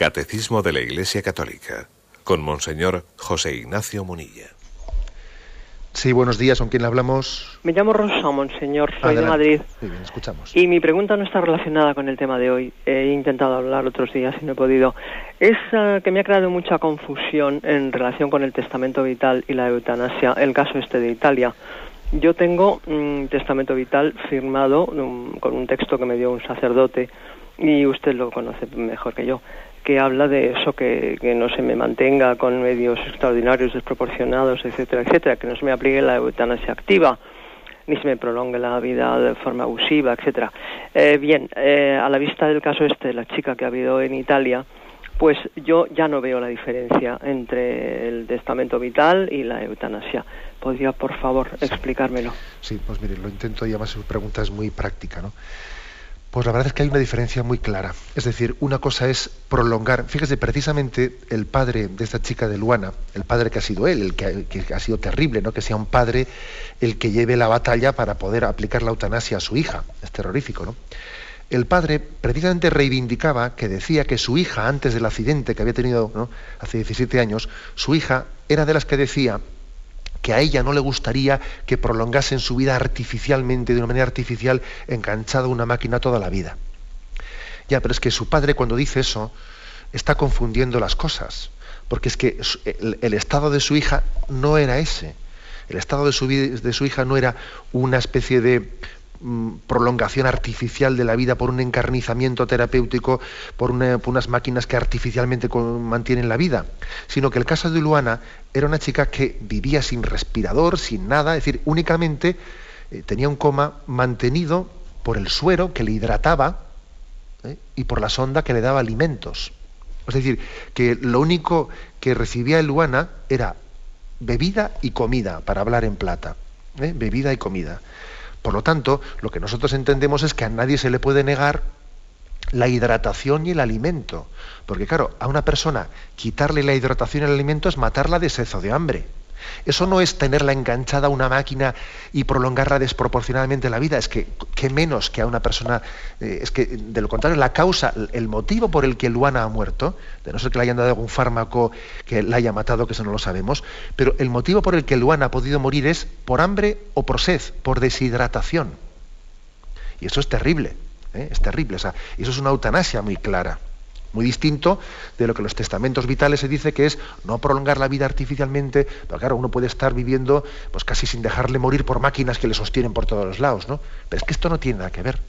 Catecismo de la Iglesia Católica, con Monseñor José Ignacio Munilla. Sí, buenos días, ¿con quién hablamos? Me llamo Rosa, Monseñor, soy de Madrid. Muy bien, escuchamos. Y mi pregunta no está relacionada con el tema de hoy. He intentado hablar otros días y no he podido. Es ah, que me ha creado mucha confusión en relación con el testamento vital y la eutanasia, el caso este de Italia. Yo tengo un testamento vital firmado con un texto que me dio un sacerdote y usted lo conoce mejor que yo que habla de eso, que, no se me mantenga con medios extraordinarios, desproporcionados, etcétera, etcétera, que no se me aplique la eutanasia activa, ni se me prolongue la vida de forma abusiva, etcétera. Eh, bien, eh, a la vista del caso este, la chica que ha habido en Italia, pues yo ya no veo la diferencia entre el testamento vital y la eutanasia. ¿Podría, por favor, explicármelo? Sí, pues mire, lo intento y además su pregunta es muy práctica, ¿no? Pues la verdad es que hay una diferencia muy clara. Es decir, una cosa es prolongar. Fíjese, precisamente el padre de esta chica de Luana, el padre que ha sido él, el que, ha sido terrible, ¿no? Que sea un padre el que lleve la batalla para poder aplicar la eutanasia a su hija. Es terrorífico, ¿no? El padre precisamente reivindicaba que decía que su hija, antes del accidente que había tenido hace 17 años, su hija era de las que decía que a ella no le gustaría que prolongasen su vida artificialmente, de una manera artificial, enganchada a una máquina toda la vida. Ya, pero es que su padre cuando dice eso está confundiendo las cosas, porque es que el, estado de su hija no era ese. El estado de su, hija no era una especie de prolongación artificial de la vida por un encarnizamiento terapéutico, por, unas máquinas que artificialmente mantienen la vida, sino que el caso de Luana era una chica que vivía sin respirador, sin nada, es decir, únicamente eh, tenía un coma mantenido por el suero que le hidrataba ¿eh? y por la sonda que le daba alimentos. Es decir, que lo único que recibía Luana era bebida y comida, para hablar en plata. ¿eh? Bebida y comida. Por lo tanto, lo que nosotros entendemos es que a nadie se le puede negar la hidratación y el alimento. Porque claro, a una persona quitarle la hidratación y el alimento es matarla de sed o de hambre. Eso no es tenerla enganchada a una máquina y prolongarla desproporcionadamente la vida, es que, menos que a una persona, eh, es que de lo contrario, la causa, el motivo por el que Luana ha muerto, de no ser que le hayan dado algún fármaco que la haya matado, que eso no lo sabemos, pero el motivo por el que Luana ha podido morir es por hambre o por sed, por deshidratación. Y eso es terrible, ¿eh? es terrible, o sea, eso es una eutanasia muy clara. Muy distinto de lo que en los testamentos vitales se dice que es no prolongar la vida artificialmente, pero claro, uno puede estar viviendo pues casi sin dejarle morir por máquinas que le sostienen por todos los lados, ¿no? Pero es que esto no tiene nada que ver.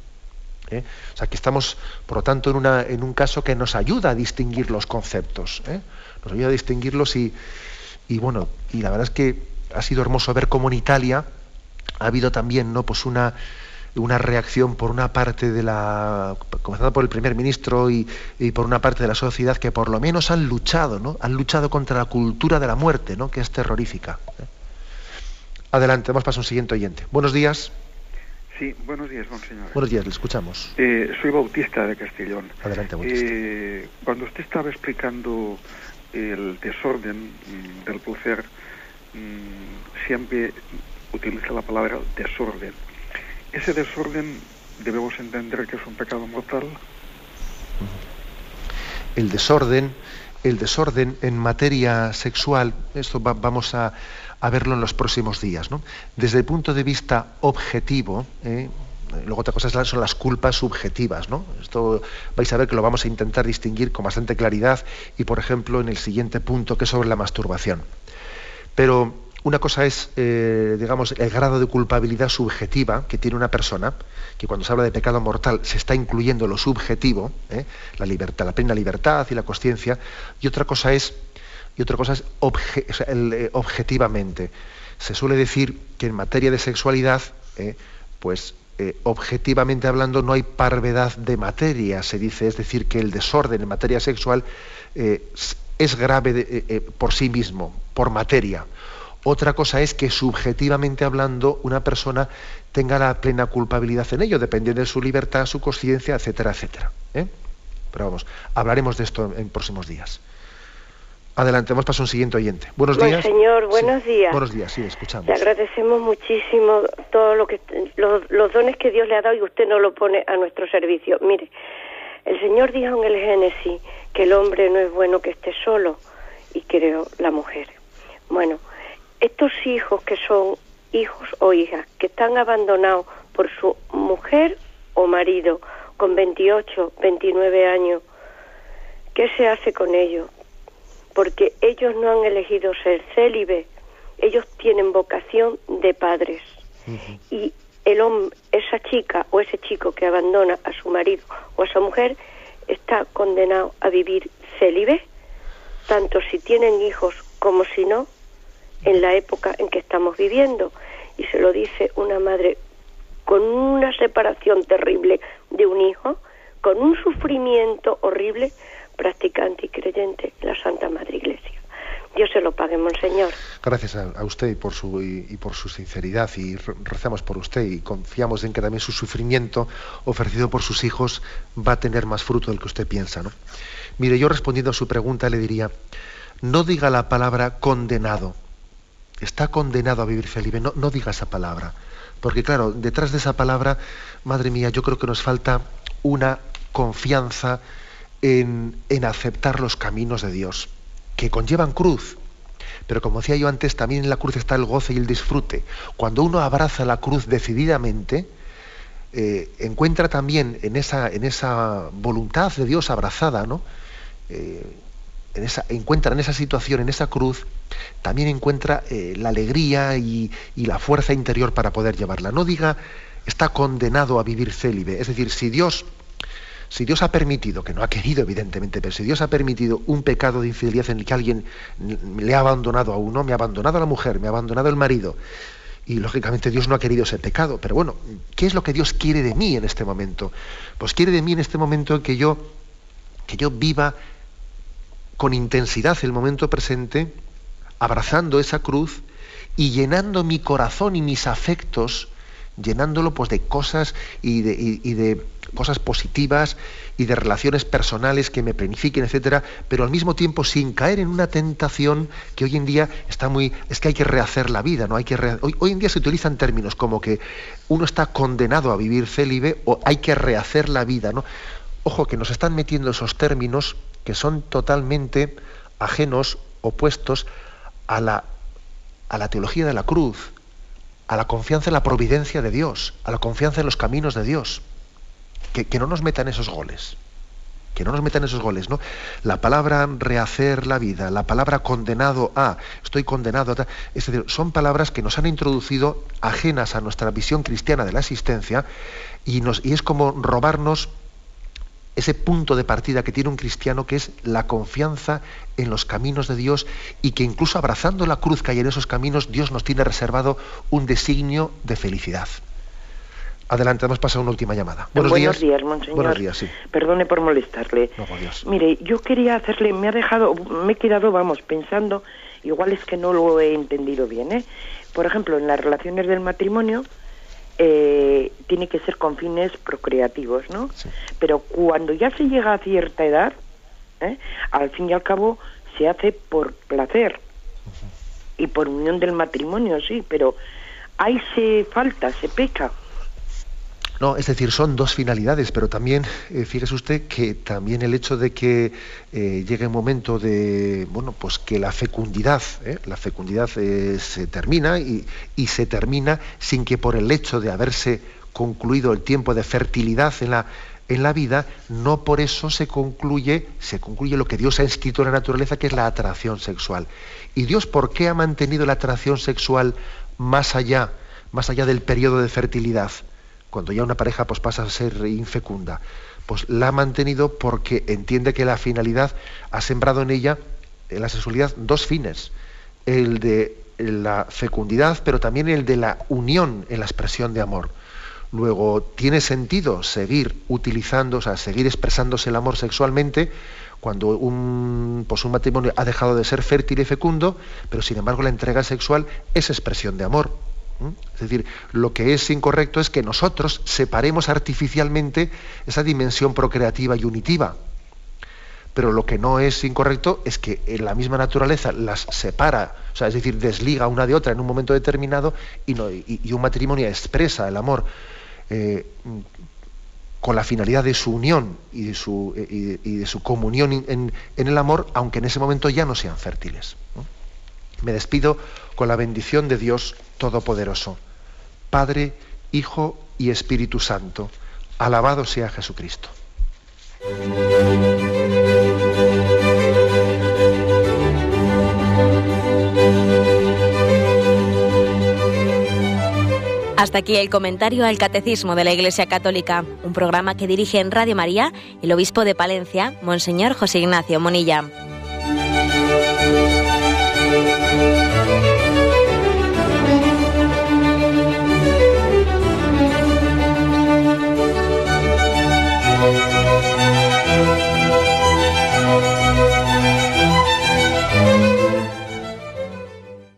¿eh? O sea, que estamos, por lo tanto, en, una, en, un caso que nos ayuda a distinguir los conceptos. ¿eh? Nos ayuda a distinguirlos y, y, bueno, y la verdad es que ha sido hermoso ver cómo en Italia ha habido también, ¿no? Pues una una reacción por una parte de la, comenzando por el primer ministro y, por una parte de la sociedad que por lo menos han luchado, ¿no? Han luchado contra la cultura de la muerte, ¿no? Que es terrorífica. ¿eh? Adelante, vamos para un siguiente oyente. Buenos días. Sí, buenos días, monseñor. Buenos días, le escuchamos. Eh, soy Bautista de Castellón. Adelante, Bautista. Eh, cuando usted estaba explicando el desorden mm, del placer, mm, siempre utiliza la palabra desorden. Ese desorden debemos entender que es un pecado mortal. El desorden, el desorden en materia sexual, esto vamos a, verlo en los próximos días. ¿no? Desde el punto de vista objetivo, ¿eh? luego otra cosa son las culpas subjetivas. ¿no? Esto vais a ver que lo vamos a intentar distinguir con bastante claridad y, por ejemplo, en el siguiente punto, que es sobre la masturbación. Pero una cosa es, eh, digamos, el grado de culpabilidad subjetiva que tiene una persona, que cuando se habla de pecado mortal se está incluyendo lo subjetivo, ¿eh? la libertad, la plena libertad y la conciencia, y otra cosa es, y otra cosa es eh, objetivamente. Se suele decir que en materia de sexualidad, pues objetivamente hablando no hay parvedad de materia, se dice, es decir, que el desorden en materia sexual es grave por sí mismo, por materia otra cosa es que subjetivamente hablando una persona tenga la plena culpabilidad en ello, dependiendo de su libertad, su conciencia, etcétera, etcétera. ¿eh? Pero vamos, hablaremos de esto en, próximos días. Adelante, vamos a un siguiente oyente. Buenos días. Señor, buenos días. Buenos días, sí, escuchamos. Le agradecemos muchísimo todo lo que los, los dones que Dios le ha dado y usted no lo pone a nuestro servicio. Mire, el Señor dijo en el Génesis que el hombre no es bueno que esté solo y creó la mujer. Bueno, estos hijos que son hijos o hijas que están abandonados por su mujer o marido con 28, 29 años, ¿qué se hace con ellos? Porque ellos no han elegido ser célibes, ellos tienen vocación de padres. Y el hombre, esa chica o ese chico que abandona a su marido o a su mujer está condenado a vivir célibe, tanto si tienen hijos como si no, en la época en que estamos viviendo. Y se lo dice una madre con una separación terrible de un hijo, con un sufrimiento horrible, practicante y creyente en la Santa Madre Iglesia. Dios se lo pague, Monseñor. Gracias a, usted y por, su, y, por su sinceridad y rezamos por usted y confiamos en que también su sufrimiento ofrecido por sus hijos va a tener más fruto del que usted piensa. ¿no? Mire, yo respondiendo a su pregunta le diría, no diga la palabra condenado, está condenado a vivir feliz. No, no diga esa palabra. Porque claro, detrás de esa palabra, madre mía, yo creo que nos falta una confianza en, en aceptar los caminos de Dios, que conllevan cruz. Pero como decía yo antes, también en la cruz está el goce y el disfrute. Cuando uno abraza la cruz decididamente, eh, encuentra también en esa, en esa voluntad de Dios abrazada, ¿no? Eh, en esa, encuentra en esa situación, en esa cruz, también encuentra eh, la alegría y, la fuerza interior para poder llevarla. No diga está condenado a vivir célibe. Es decir, si Dios, si Dios ha permitido, que no ha querido evidentemente, pero si Dios ha permitido un pecado de infidelidad en el que alguien le ha abandonado a uno, me ha abandonado a la mujer, me ha abandonado el marido, y lógicamente Dios no ha querido ese pecado, pero bueno, ¿qué es lo que Dios quiere de mí en este momento? Pues quiere de mí en este momento que yo, que yo viva con intensidad el momento presente, abrazando esa cruz y llenando mi corazón y mis afectos, llenándolo pues de cosas y de, cosas positivas y de relaciones personales que me planifiquen, etcétera, pero al mismo tiempo sin caer en una tentación que hoy en día está muy es que hay que rehacer la vida, no hay que hoy, hoy, en día se utilizan términos como que uno está condenado a vivir célibe o hay que rehacer la vida, ¿no? Ojo que nos están metiendo esos términos que son totalmente ajenos, opuestos a la a la teología de la cruz, a la confianza en la providencia de Dios, a la confianza en los caminos de Dios que, no nos metan esos goles que no nos metan esos goles, ¿no? La palabra rehacer la vida, la palabra condenado a, estoy condenado a, es decir, son palabras que nos han introducido ajenas a nuestra visión cristiana de la existencia y, nos, y es como robarnos ese punto de partida que tiene un cristiano que es la confianza en los caminos de Dios y que incluso abrazando la cruz que hay en esos caminos, Dios nos tiene reservado un designio de felicidad. Adelante, hemos pasado una última llamada. Buenos, días. monseñor. Buenos días, sí. Perdone por molestarle. No, por Dios. Mire, yo quería hacerle, me ha dejado, me he quedado, vamos, pensando, igual es que no lo he entendido bien, ¿eh? Por ejemplo, en las relaciones del matrimonio, eh, tiene que ser con fines procreativos, ¿no? Sí. Pero cuando ya se llega a cierta edad, ¿eh? al fin y al cabo se hace por placer y por unión del matrimonio, sí, pero ahí se falta, se peca. No, es decir, son dos finalidades, pero también, eh, fíjese usted que también el hecho de que eh, llegue un momento de, bueno, pues que la fecundidad, eh, la fecundidad se termina y, se termina sin que por el hecho de haberse concluido el tiempo de fertilidad en la, en la vida, no por eso se concluye, se concluye lo que Dios ha escrito en la naturaleza, que es la atracción sexual. ¿Y Dios por qué ha mantenido la atracción sexual más allá, más allá del periodo de fertilidad? Cuando ya una pareja pues, pasa a ser infecunda, pues la ha mantenido porque entiende que la finalidad ha sembrado en ella, en la sexualidad, dos fines. El de la fecundidad, pero también el de la unión en la expresión de amor. Luego, tiene sentido seguir utilizando, o sea, seguir expresándose el amor sexualmente cuando un, pues un matrimonio ha dejado de ser fértil y fecundo, pero sin embargo la entrega sexual es expresión de amor. Es decir, lo que es incorrecto es que nosotros separemos artificialmente esa dimensión procreativa y unitiva. Pero lo que no es incorrecto es que en la misma naturaleza las separa, o sea, es decir, desliga una de otra en un momento determinado y, un matrimonio expresa el amor eh, con la finalidad de su unión y de su, de su comunión en, el amor, aunque en ese momento ya no sean fértiles. Me despido con la bendición de Dios Todopoderoso, Padre, Hijo y Espíritu Santo. Alabado sea Jesucristo. Hasta aquí el comentario al Catecismo de la Iglesia Católica, un programa que dirige en Radio María el obispo de Palencia, Monseñor José Ignacio Monilla.